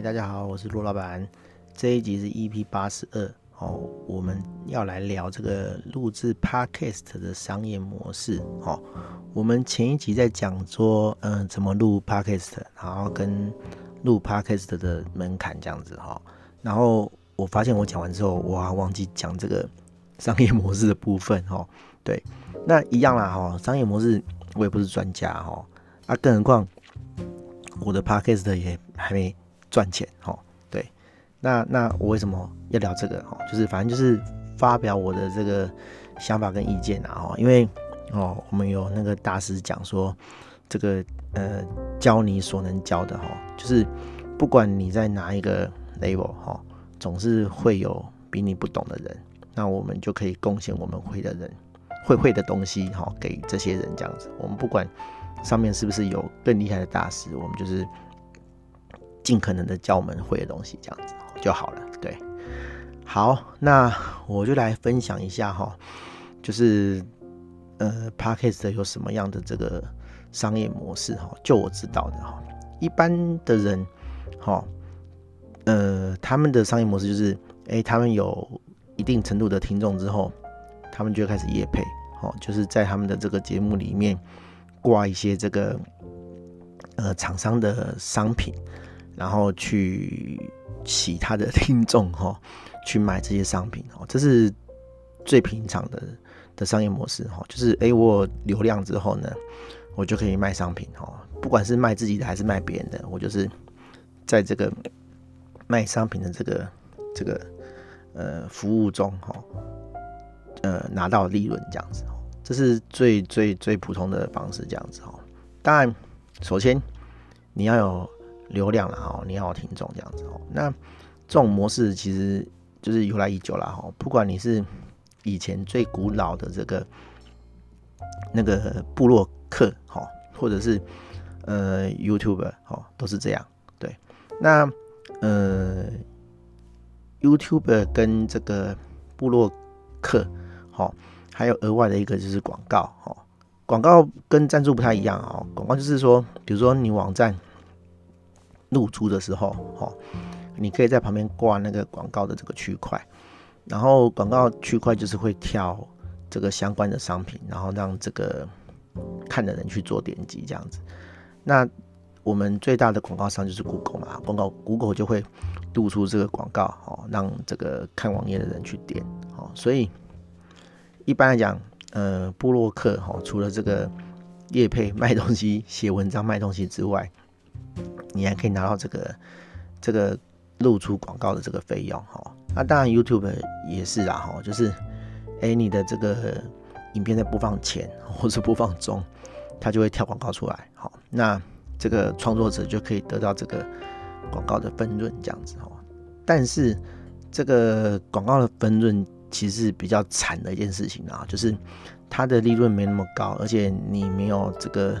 大家好，我是陆老板。这一集是 EP 八十二哦，我们要来聊这个录制 Podcast 的商业模式哦。我们前一集在讲说，嗯、怎么录 Podcast，然后跟录 Podcast 的门槛这样子哈、哦。然后我发现我讲完之后，我忘记讲这个商业模式的部分、哦。对，那一样啦哈、哦，商业模式我也不是专家哈、哦，啊，更何况我的 Podcast 也还没。赚钱，哦，对，那那我为什么要聊这个？哦，就是反正就是发表我的这个想法跟意见啊，哦，因为哦，我们有那个大师讲说，这个呃，教你所能教的，哈，就是不管你在哪一个 level，哈，总是会有比你不懂的人，那我们就可以贡献我们会的人会会的东西，哈，给这些人这样子。我们不管上面是不是有更厉害的大师，我们就是。尽可能的教我们会的东西，这样子就好了。对，好，那我就来分享一下哈，就是呃，Podcast 有什么样的这个商业模式哈？就我知道的哈，一般的人哈，呃，他们的商业模式就是，哎、他们有一定程度的听众之后，他们就开始夜配，哦，就是在他们的这个节目里面挂一些这个呃厂商的商品。然后去洗他的听众哈，去买这些商品哦，这是最平常的的商业模式哈，就是诶，我流量之后呢，我就可以卖商品哦，不管是卖自己的还是卖别人的，我就是在这个卖商品的这个这个呃服务中哈，呃拿到利润这样子，这是最最最普通的方式这样子哦。当然，首先你要有。流量了哦，你好听众这样子哦。那这种模式其实就是由来已久了哈。不管你是以前最古老的这个那个部落客哈，或者是呃 YouTuber 哈，都是这样。对，那呃 YouTube 跟这个部落客哈，还有额外的一个就是广告哈。广告跟赞助不太一样啊。广告就是说，比如说你网站。露出的时候，哦，你可以在旁边挂那个广告的这个区块，然后广告区块就是会跳这个相关的商品，然后让这个看的人去做点击这样子。那我们最大的广告商就是 Google 嘛，广告 Google 就会露出这个广告，哦，让这个看网页的人去点，哦，所以一般来讲，呃，部落客哈，除了这个业配卖东西、写文章卖东西之外，你还可以拿到这个这个露出广告的这个费用哈，那当然 YouTube 也是啦哈，就是哎你的这个影片在播放前或是播放中，它就会跳广告出来，好，那这个创作者就可以得到这个广告的分润这样子哈。但是这个广告的分润其实是比较惨的一件事情啊，就是它的利润没那么高，而且你没有这个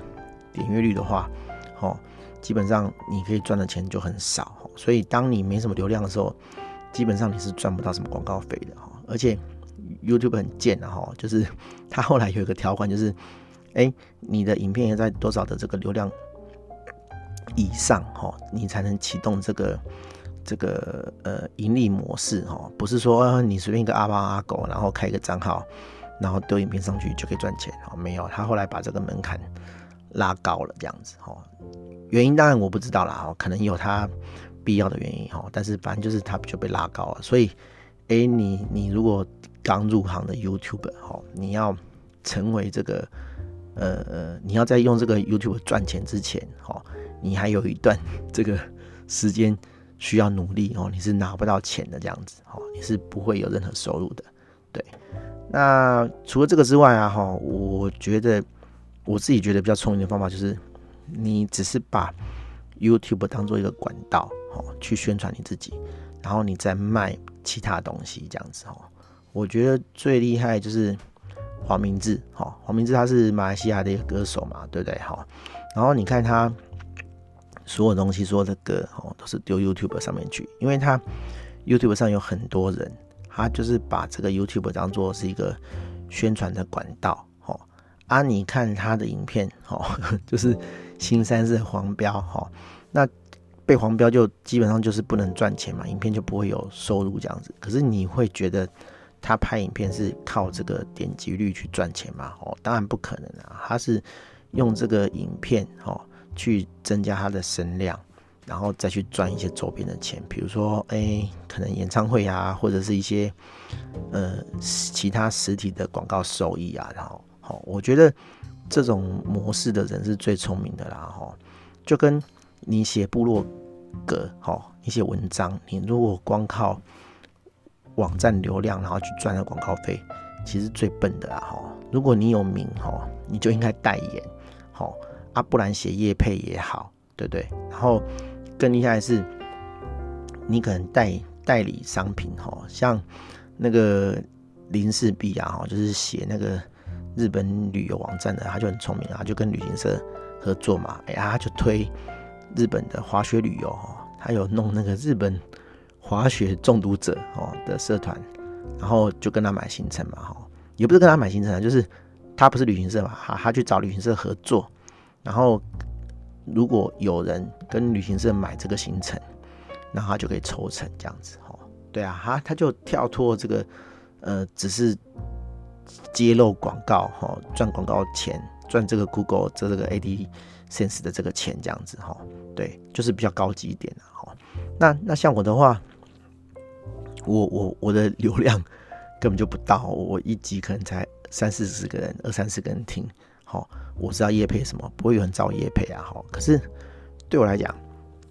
点阅率的话，好。基本上你可以赚的钱就很少，所以当你没什么流量的时候，基本上你是赚不到什么广告费的哈。而且 YouTube 很贱的哈，就是它后来有一个条款，就是哎，你的影片要在多少的这个流量以上哈，你才能启动这个这个呃盈利模式哈。不是说你随便一个阿猫阿狗，然后开一个账号，然后丢影片上去就可以赚钱哈。没有，他后来把这个门槛拉高了，这样子哈。原因当然我不知道啦，哦可能有他必要的原因哈，但是反正就是他就被拉高了，所以，哎，你你如果刚入行的 YouTuber 哈，你要成为这个呃，你要在用这个 YouTube 赚钱之前哈，你还有一段这个时间需要努力哦，你是拿不到钱的这样子哦，你是不会有任何收入的，对。那除了这个之外啊哈，我觉得我自己觉得比较聪明的方法就是。你只是把 YouTube 当做一个管道，哦，去宣传你自己，然后你再卖其他东西，这样子哦。我觉得最厉害就是黄明志，哦，黄明志他是马来西亚的一个歌手嘛，对不对？哈，然后你看他所有东西，所有的歌，哦，都是丢 YouTube 上面去，因为他 YouTube 上有很多人，他就是把这个 YouTube 当做是一个宣传的管道，哦，啊，你看他的影片，哦，就是。新三色黄标哈，那被黄标就基本上就是不能赚钱嘛，影片就不会有收入这样子。可是你会觉得他拍影片是靠这个点击率去赚钱吗？哦，当然不可能啊，他是用这个影片哦去增加他的声量，然后再去赚一些周边的钱，比如说哎、可能演唱会啊，或者是一些呃其他实体的广告收益啊，然后好，我觉得这种模式的人是最聪明的啦，哈，就跟。你写部落格，哈，你写文章，你如果光靠网站流量，然后去赚那广告费，其实最笨的啦，哈。如果你有名，哈，你就应该代言，哈，啊，不然写业配也好，对不对？然后更厉害是，你可能代代理商品，哈，像那个林氏璧啊，哈，就是写那个日本旅游网站的，他就很聪明啊，就跟旅行社合作嘛，哎呀，他就推。日本的滑雪旅游哦，他有弄那个日本滑雪中毒者哦的社团，然后就跟他买行程嘛哈，也不是跟他买行程啊，就是他不是旅行社嘛，他他去找旅行社合作，然后如果有人跟旅行社买这个行程，然后他就可以抽成这样子哈，对啊，他他就跳脱这个呃，只是揭露广告哈，赚广告钱，赚这个 Google 这这个 AD。Sense 的这个钱这样子哈，对，就是比较高级一点的哈。那那像我的话，我我我的流量根本就不到，我一集可能才三四十个人，二三十个人听。好，我知道业配什么，不会有人找我业配啊。哈，可是对我来讲，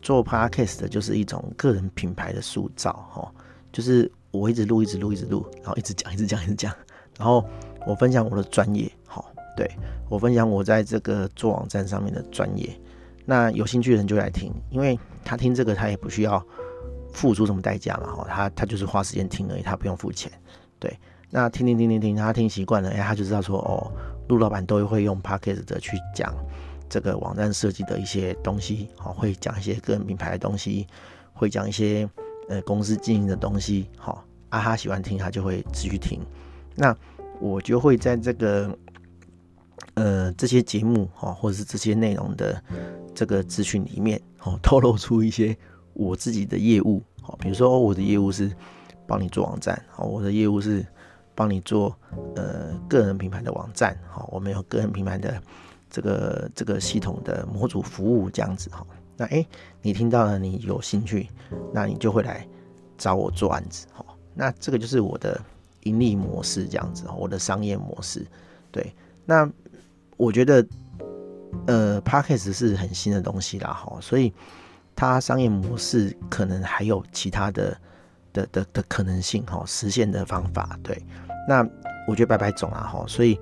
做 Podcast 的就是一种个人品牌的塑造哈，就是我一直录，一直录，一直录，然后一直讲，一直讲，一直讲，然后我分享我的专业，好。对，我分享我在这个做网站上面的专业，那有兴趣的人就来听，因为他听这个他也不需要付出什么代价嘛，哈，他他就是花时间听而已，他不用付钱。对，那听听听听听，他听习惯了，哎，他就知道说，哦，陆老板都会用 Podcast 的去讲这个网站设计的一些东西，好，会讲一些个人品牌的东西，会讲一些呃公司经营的东西，好，啊，他喜欢听，他就会继续听，那我就会在这个。呃，这些节目哈，或者是这些内容的这个资讯里面，哦，透露出一些我自己的业务，哦，比如说我的业务是帮你做网站，哦，我的业务是帮你做呃个人品牌的网站，好，我们有个人品牌的这个这个系统的模组服务这样子哈。那诶，你听到了，你有兴趣，那你就会来找我做案子，好，那这个就是我的盈利模式这样子，我的商业模式，对，那。我觉得，呃，Podcast 是很新的东西啦，哈，所以它商业模式可能还有其他的的的的可能性，哈，实现的方法，对。那我觉得白白种啊，哈，所以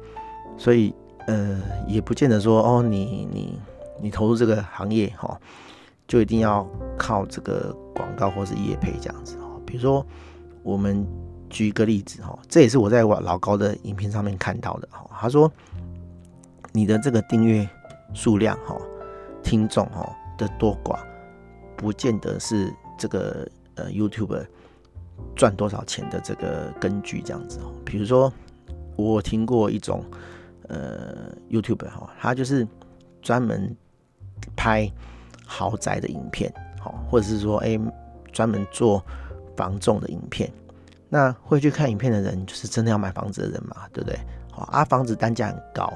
所以呃，也不见得说哦，你你你投入这个行业，哈，就一定要靠这个广告或是业配这样子，哈。比如说，我们举一个例子，哈，这也是我在我老高的影片上面看到的，哈，他说。你的这个订阅数量哈，听众哈的多寡，不见得是这个呃 YouTube 赚多少钱的这个根据这样子哦。比如说，我听过一种呃 YouTube 哈，他就是专门拍豪宅的影片，好，或者是说哎专门做房仲的影片。那会去看影片的人，就是真的要买房子的人嘛，对不对？好啊，房子单价很高。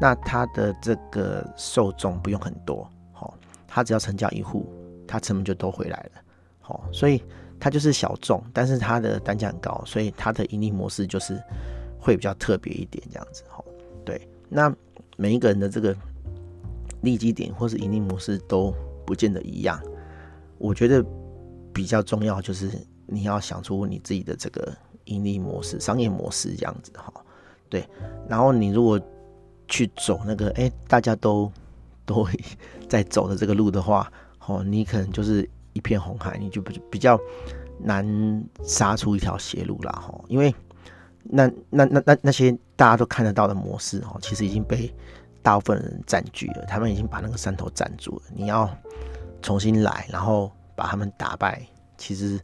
那他的这个受众不用很多，好，他只要成交一户，他成本就都回来了，好，所以他就是小众，但是他的单价很高，所以他的盈利模式就是会比较特别一点，这样子，好，对。那每一个人的这个利基点或是盈利模式都不见得一样，我觉得比较重要就是你要想出你自己的这个盈利模式、商业模式这样子，哈，对。然后你如果去走那个哎、大家都 都在走的这个路的话，哦，你可能就是一片红海，你就比比较难杀出一条血路啦，哈，因为那那那那那些大家都看得到的模式，哦，其实已经被大部分人占据了，他们已经把那个山头占住了，你要重新来，然后把他们打败，其实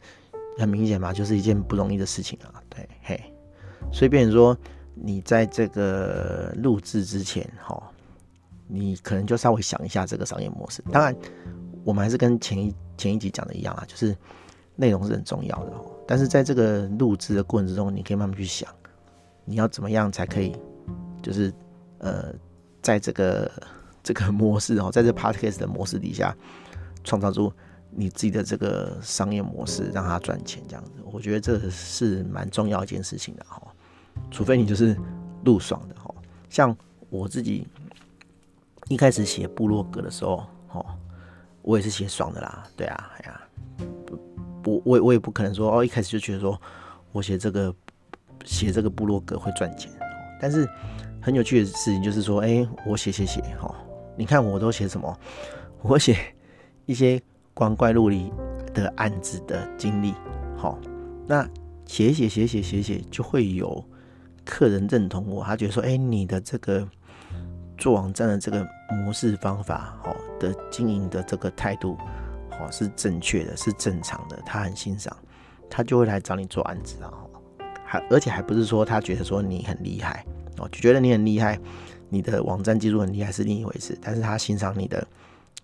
很明显嘛，就是一件不容易的事情啊，对，嘿，所以变成说。你在这个录制之前，哈，你可能就稍微想一下这个商业模式。当然，我们还是跟前一前一集讲的一样啊，就是内容是很重要的。但是在这个录制的过程之中，你可以慢慢去想，你要怎么样才可以，就是呃，在这个这个模式哦，在这 podcast 的模式底下，创造出你自己的这个商业模式，让它赚钱这样子。我觉得这是蛮重要一件事情的哈。除非你就是路爽的哈，像我自己一开始写部落格的时候，哦，我也是写爽的啦。对啊，哎呀。我我我也不可能说哦，一开始就觉得说我写这个写这个部落格会赚钱，但是很有趣的事情就是说，哎、我写写写哈，你看我都写什么？我写一些光怪陆离的案子的经历，好，那写写写写写写就会有客人认同我，他觉得说，哎、你的这个做网站的这个模式方法，好，的经营的这个态度。哦，是正确的，是正常的，他很欣赏，他就会来找你做案子啊。还而且还不是说他觉得说你很厉害哦，就觉得你很厉害，你的网站技术很厉害是另一回事。但是他欣赏你的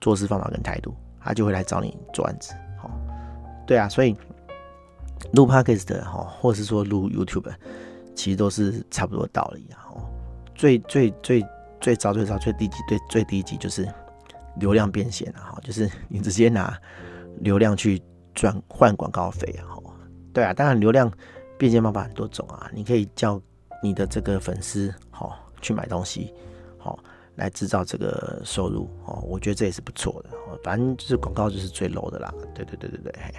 做事方法跟态度，他就会来找你做案子。哦，对啊，所以录 Podcast 的哈，或者是说录 YouTube，其实都是差不多道理啊。哦，最最最最早最早最低级最最低级就是。流量变现啊，哈，就是你直接拿流量去转换广告费啊，哈，对啊，当然流量变现方法很多种啊，你可以叫你的这个粉丝，哈，去买东西，好，来制造这个收入，哦，我觉得这也是不错的哦，反正就是广告就是最 low 的啦，对对对对对，嘿，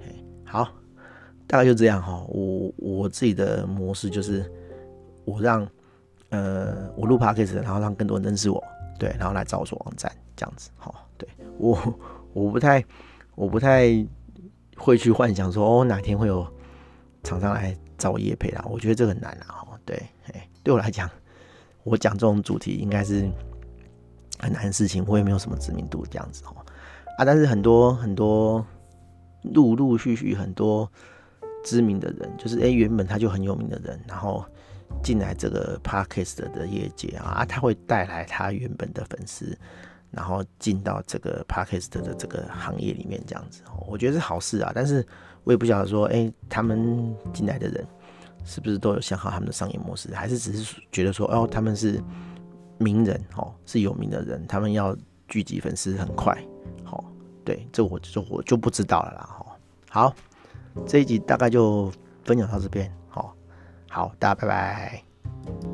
嘿，好，大概就这样哈，我我自己的模式就是我让呃我录 podcast，然后让更多人认识我，对，然后来找我做网站。这样子，好，对我，我不太，我不太会去幻想说，哦，哪天会有厂商来找我业配啦。我觉得这很难啊，哈，对，对我来讲，我讲这种主题应该是很难的事情，我也没有什么知名度，这样子，哦，啊，但是很多很多陆陆续续很多知名的人，就是哎，原本他就很有名的人，然后进来这个 Podcast 的业界啊，他会带来他原本的粉丝。然后进到这个 Podcast 的这个行业里面，这样子，我觉得是好事啊。但是我也不晓得说，哎，他们进来的人是不是都有想好他们的商业模式，还是只是觉得说，哦，他们是名人哦，是有名的人，他们要聚集粉丝很快，好，对，这我就我就不知道了啦。好，这一集大概就分享到这边，好，好，大家拜拜。